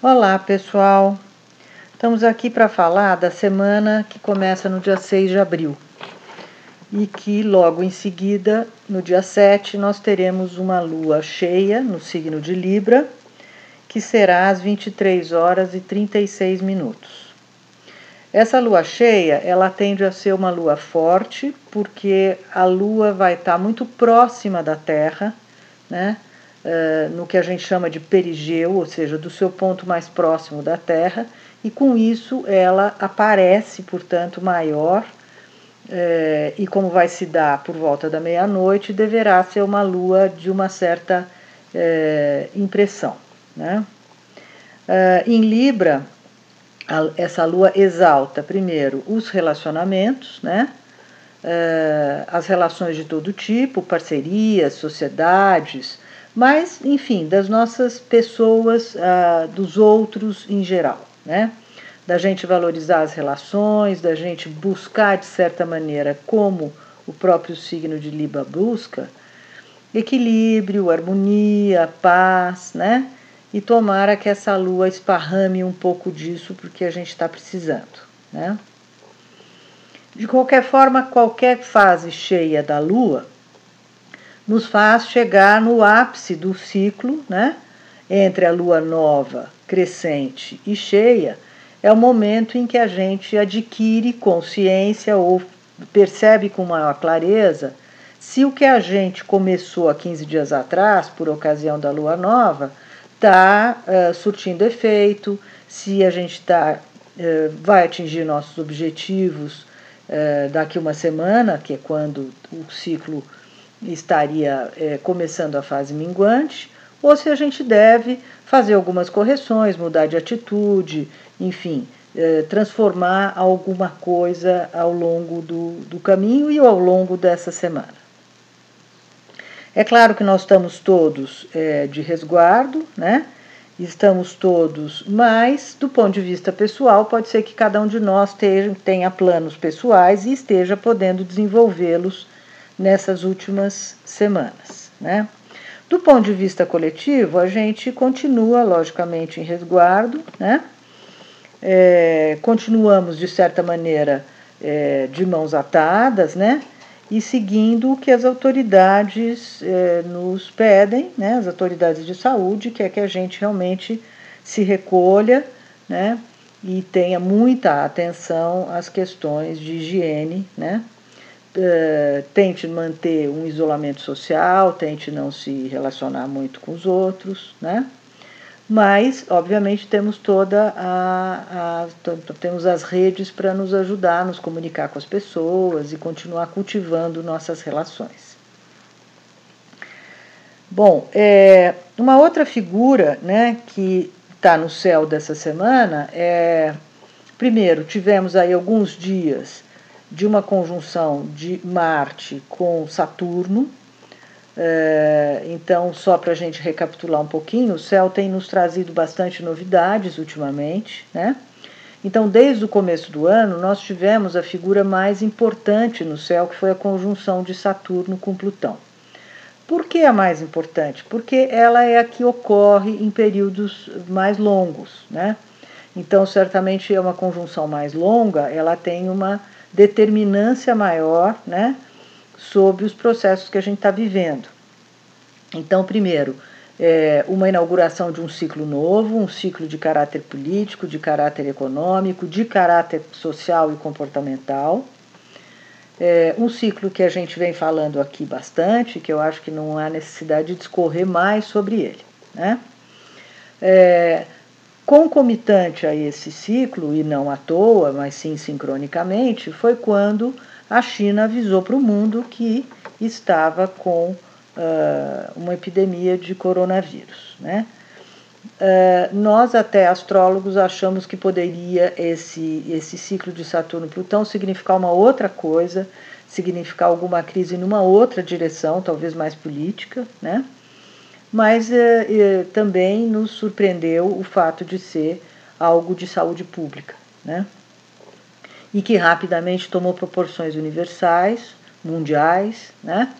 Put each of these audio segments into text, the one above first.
Olá, pessoal. Estamos aqui para falar da semana que começa no dia 6 de abril e que logo em seguida, no dia 7, nós teremos uma lua cheia no signo de Libra, que será às 23 horas e 36 minutos. Essa lua cheia, ela tende a ser uma lua forte, porque a lua vai estar muito próxima da Terra, né? Uh, no que a gente chama de perigeu, ou seja, do seu ponto mais próximo da Terra, e com isso ela aparece, portanto, maior, uh, e como vai se dar por volta da meia-noite, deverá ser uma lua de uma certa uh, impressão. Né? em Libra, essa lua exalta, primeiro, os relacionamentos, né? as relações de todo tipo, parcerias, sociedades, mas, enfim, das nossas pessoas, uh, dos outros em geral, né? Da gente valorizar as relações, da gente buscar, de certa maneira, como o próprio signo de Libra busca, equilíbrio, harmonia, paz, né? E tomara que essa lua esparrame um pouco disso, porque a gente está precisando, né? De qualquer forma, qualquer fase cheia da lua nos faz chegar no ápice do ciclo, né? Entre a lua nova, crescente e cheia, é o momento em que a gente adquire consciência ou percebe com maior clareza se o que a gente começou há 15 dias atrás, por ocasião da lua nova, está uh, surtindo efeito, se a gente tá, uh, vai atingir nossos objetivos uh, daqui uma semana, que é quando o ciclo estaria é, começando a fase minguante, ou se a gente deve fazer algumas correções, mudar de atitude, enfim, é, transformar alguma coisa ao longo do, do caminho e ao longo dessa semana. É claro que nós estamos todos é, de resguardo, né? Estamos todos, mas do ponto de vista pessoal, pode ser que cada um de nós tenha, tenha planos pessoais e esteja podendo desenvolvê-los nessas últimas semanas. Né? Do ponto de vista coletivo, a gente continua, logicamente, em resguardo, né? É, continuamos, de certa maneira, é, de mãos atadas, né? E seguindo o que as autoridades é, nos pedem, né? As autoridades de saúde, que é que a gente realmente se recolha, né? E tenha muita atenção às questões de higiene, né? Eh, tente manter um isolamento social, tente não se relacionar muito com os outros, né? Mas, obviamente, temos toda a, a temos as redes para nos ajudar nos comunicar com as pessoas e continuar cultivando nossas relações. Bom, é, uma outra figura, né, que está no céu dessa semana é, primeiro, tivemos aí alguns dias de uma conjunção de Marte com Saturno. É, então, só para a gente recapitular um pouquinho, o céu tem nos trazido bastante novidades ultimamente, né? Então, desde o começo do ano, nós tivemos a figura mais importante no céu, que foi a conjunção de Saturno com Plutão. Por que a mais importante? Porque ela é a que ocorre em períodos mais longos, né? Então, certamente é uma conjunção mais longa, ela tem uma determinância maior né, sobre os processos que a gente está vivendo. Então, primeiro, é, uma inauguração de um ciclo novo, um ciclo de caráter político, de caráter econômico, de caráter social e comportamental. É, um ciclo que a gente vem falando aqui bastante, que eu acho que não há necessidade de discorrer mais sobre ele. Né? É, Concomitante a esse ciclo, e não à toa, mas sim sincronicamente, foi quando a China avisou para o mundo que estava com uh, uma epidemia de coronavírus. Né? Uh, nós, até astrólogos, achamos que poderia esse, esse ciclo de Saturno-Plutão significar uma outra coisa, significar alguma crise numa outra direção, talvez mais política, né? Mas eh, eh, também nos surpreendeu o fato de ser algo de saúde pública, né? E que rapidamente tomou proporções universais, mundiais, né?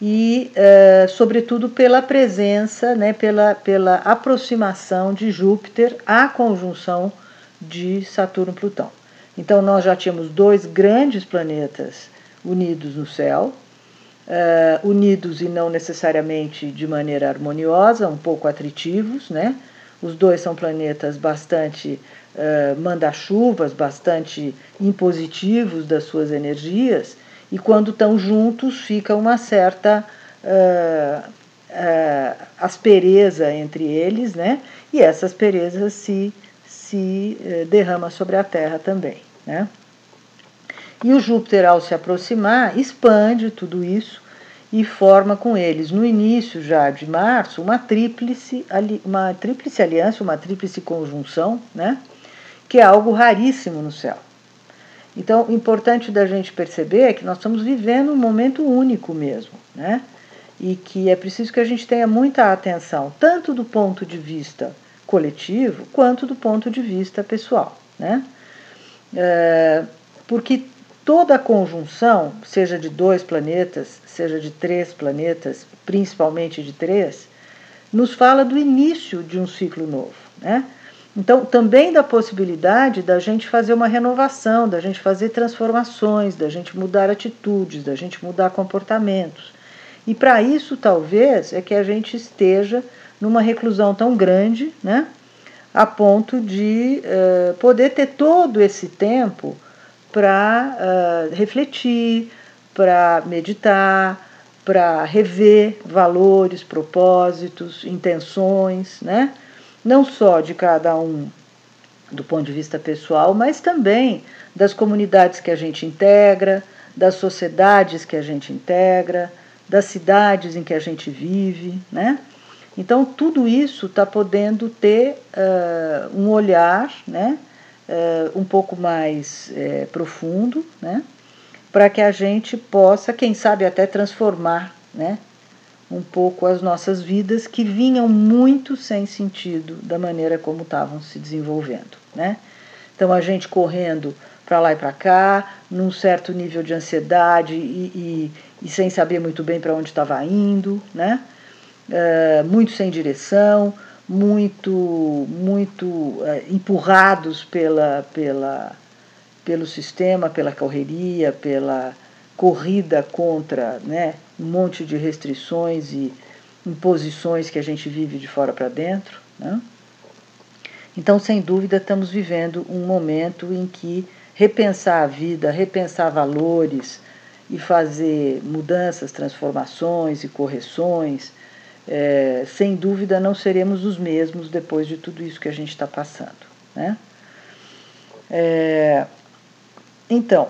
e, uh, sobretudo, pela presença, né, pela, pela aproximação de Júpiter à conjunção de Saturno-Plutão. Então, nós já tínhamos dois grandes planetas unidos no céu, uh, unidos e não necessariamente de maneira harmoniosa, um pouco atritivos, né? Os dois são planetas bastante uh, manda-chuvas, bastante impositivos das suas energias, e quando estão juntos fica uma certa uh, uh, aspereza entre eles, né? E essa aspereza se, se derrama sobre a Terra também, né? E o Júpiter, ao se aproximar, expande tudo isso e forma com eles, no início já de março, uma tríplice, uma tríplice aliança, uma tríplice conjunção, né? que é algo raríssimo no céu. Então, importante da gente perceber é que nós estamos vivendo um momento único mesmo, né? E que é preciso que a gente tenha muita atenção, tanto do ponto de vista coletivo, quanto do ponto de vista pessoal, né? É, porque toda conjunção, seja de dois planetas, seja de três planetas, principalmente de três, nos fala do início de um ciclo novo, né? Então, também da possibilidade da gente fazer uma renovação, da gente fazer transformações, da gente mudar atitudes, da gente mudar comportamentos. E para isso, talvez, é que a gente esteja numa reclusão tão grande, né, a ponto de uh, poder ter todo esse tempo para uh, refletir, para meditar, para rever valores, propósitos, intenções, né? não só de cada um do ponto de vista pessoal, mas também das comunidades que a gente integra, das sociedades que a gente integra, das cidades em que a gente vive, né? Então tudo isso está podendo ter uh, um olhar, né, uh, um pouco mais uh, profundo, né, para que a gente possa, quem sabe até transformar, né, um pouco as nossas vidas que vinham muito sem sentido da maneira como estavam se desenvolvendo, né? Então a gente correndo para lá e para cá, num certo nível de ansiedade e, e, e sem saber muito bem para onde estava indo, né? Uh, muito sem direção, muito muito uh, empurrados pela, pela, pelo sistema, pela correria, pela corrida contra né, um monte de restrições e imposições que a gente vive de fora para dentro. Né? Então, sem dúvida, estamos vivendo um momento em que repensar a vida, repensar valores e fazer mudanças, transformações e correções, é, sem dúvida não seremos os mesmos depois de tudo isso que a gente está passando. Né? É, então,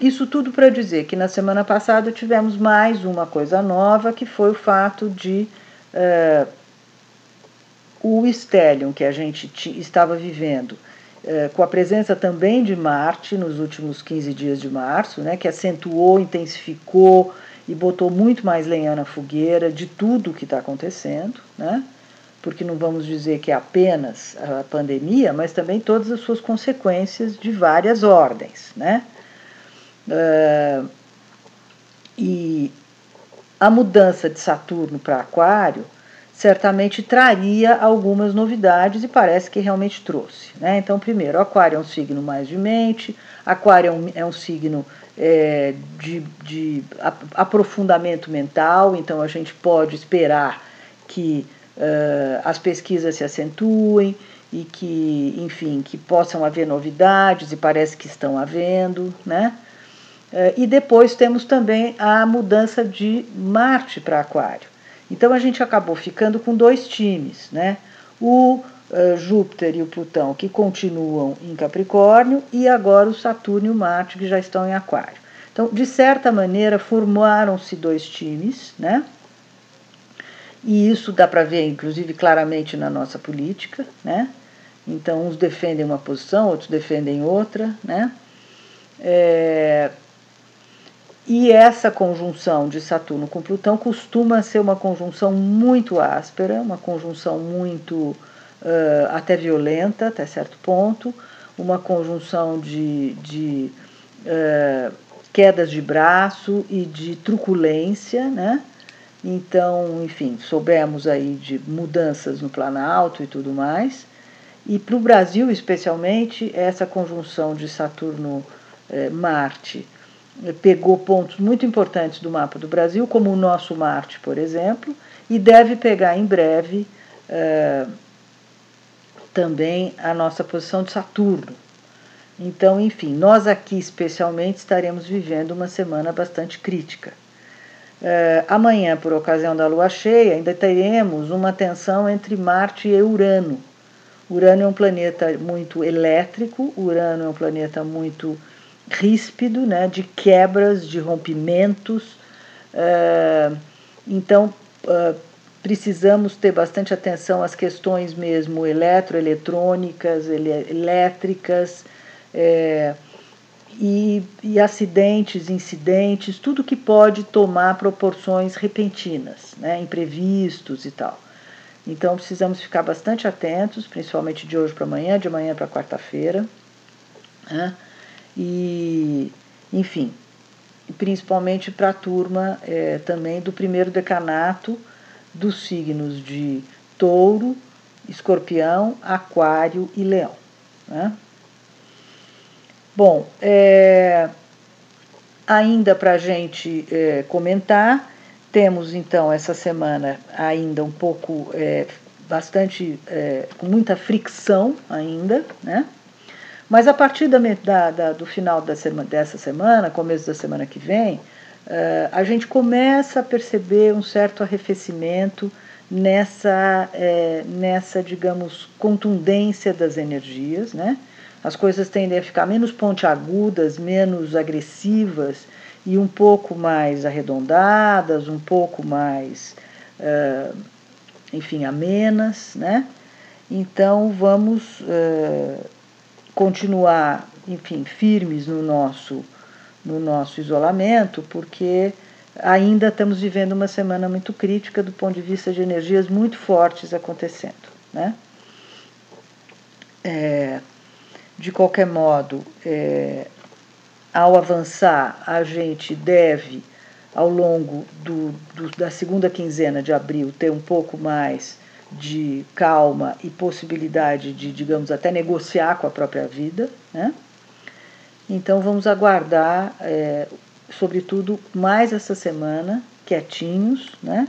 isso tudo para dizer que na semana passada tivemos mais uma coisa nova, que foi o fato de uh, o Stellium que a gente estava vivendo, uh, com a presença também de Marte nos últimos 15 dias de março, né, que acentuou, intensificou e botou muito mais lenha na fogueira de tudo o que está acontecendo, né? porque não vamos dizer que é apenas a pandemia, mas também todas as suas consequências de várias ordens, né? Uh, e a mudança de Saturno para Aquário certamente traria algumas novidades e parece que realmente trouxe. Né? Então, primeiro, Aquário é um signo mais de mente, Aquário é um, é um signo é, de, de aprofundamento mental, então a gente pode esperar que uh, as pesquisas se acentuem e que, enfim, que possam haver novidades e parece que estão havendo, né? E depois temos também a mudança de Marte para Aquário. Então a gente acabou ficando com dois times, né? O uh, Júpiter e o Plutão que continuam em Capricórnio e agora o Saturno e o Marte que já estão em Aquário. Então, de certa maneira, formaram-se dois times, né? E isso dá para ver, inclusive, claramente na nossa política, né? Então, uns defendem uma posição, outros defendem outra, né? É, e essa conjunção de Saturno com Plutão costuma ser uma conjunção muito áspera, uma conjunção muito uh, até violenta, até certo ponto, uma conjunção de, de uh, quedas de braço e de truculência, né? Então, enfim, soubemos aí de mudanças no Planalto e tudo mais. E para o Brasil, especialmente, essa conjunção de Saturno-Marte eh, pegou pontos muito importantes do mapa do Brasil, como o nosso Marte, por exemplo, e deve pegar em breve eh, também a nossa posição de Saturno. Então, enfim, nós aqui especialmente estaremos vivendo uma semana bastante crítica. Uh, amanhã, por ocasião da lua cheia, ainda teremos uma tensão entre Marte e Urano. Urano é um planeta muito elétrico, Urano é um planeta muito ríspido, né, de quebras, de rompimentos. Uh, então, uh, precisamos ter bastante atenção às questões mesmo eletroeletrônicas, elétricas, é, e, e acidentes, incidentes, tudo que pode tomar proporções repentinas, né, imprevistos e tal. Então precisamos ficar bastante atentos, principalmente de hoje para amanhã, de amanhã para quarta-feira. Né? E, enfim, principalmente para a turma é, também do primeiro decanato dos signos de touro, escorpião, aquário e leão. Né? Bom, é, ainda para a gente é, comentar, temos então essa semana ainda um pouco, é, bastante, é, com muita fricção ainda, né? Mas a partir da, da, da, do final da dessa semana, começo da semana que vem, uh, a gente começa a perceber um certo arrefecimento nessa, é, nessa, digamos, contundência das energias, né? as coisas tendem a ficar menos pontiagudas, menos agressivas e um pouco mais arredondadas, um pouco mais, uh, enfim, amenas, né? Então vamos uh, continuar, enfim, firmes no nosso, no nosso isolamento, porque ainda estamos vivendo uma semana muito crítica do ponto de vista de energias muito fortes acontecendo, né? É, de qualquer modo, é, ao avançar, a gente deve, ao longo do, do, da segunda quinzena de abril, ter um pouco mais de calma e possibilidade de, digamos, até negociar com a própria vida. Né? Então, vamos aguardar, é, sobretudo, mais essa semana, quietinhos, né?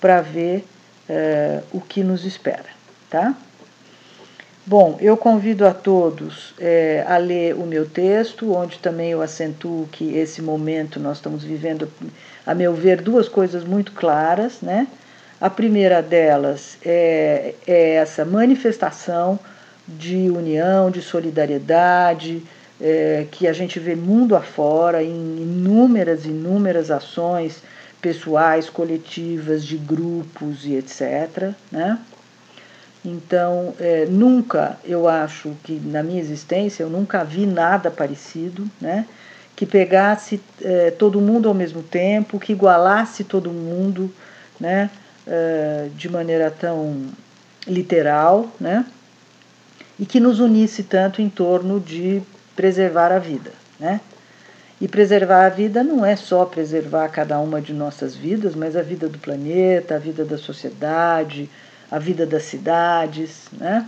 para ver é, o que nos espera. Tá? Bom, eu convido a todos é, a ler o meu texto, onde também eu acentuo que esse momento nós estamos vivendo, a meu ver, duas coisas muito claras. Né? A primeira delas é, é essa manifestação de união, de solidariedade, é, que a gente vê mundo afora em inúmeras, inúmeras ações pessoais, coletivas, de grupos e etc. Né? Então, é, nunca, eu acho que na minha existência, eu nunca vi nada parecido, né? Que pegasse é, todo mundo ao mesmo tempo, que igualasse todo mundo, né? É, de maneira tão literal, né? E que nos unisse tanto em torno de preservar a vida, né? E preservar a vida não é só preservar cada uma de nossas vidas, mas a vida do planeta, a vida da sociedade, a vida das cidades, né?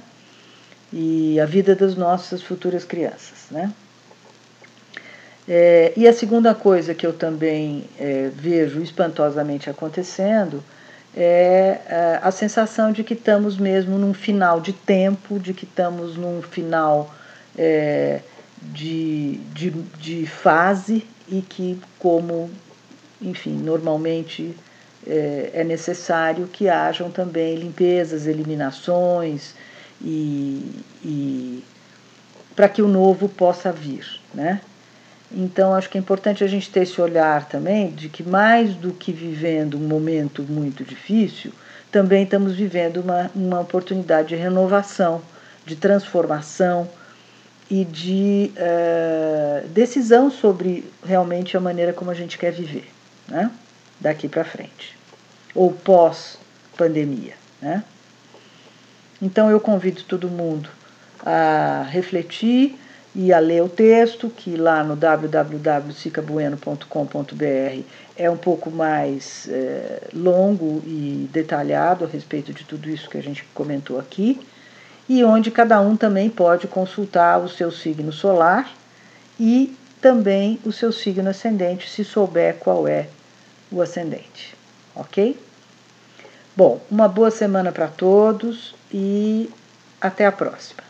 E a vida das nossas futuras crianças, né? É, e a segunda coisa que eu também é, vejo espantosamente acontecendo é, é a sensação de que estamos mesmo num final de tempo, de que estamos num final é, de, de, de fase e que, como, enfim, normalmente é, é necessário que hajam também limpezas, eliminações e, e para que o novo possa vir, né? Então acho que é importante a gente ter esse olhar também de que mais do que vivendo um momento muito difícil, também estamos vivendo uma, uma oportunidade de renovação, de transformação e de uh, decisão sobre realmente a maneira como a gente quer viver, né? daqui para frente, ou pós-pandemia. Né? Então eu convido todo mundo a refletir e a ler o texto, que lá no www.sicabueno.com.br é um pouco mais é, longo e detalhado a respeito de tudo isso que a gente comentou aqui, e onde cada um também pode consultar o seu signo solar e também o seu signo ascendente, se souber qual é o ascendente, ok? Bom, uma boa semana para todos e até a próxima.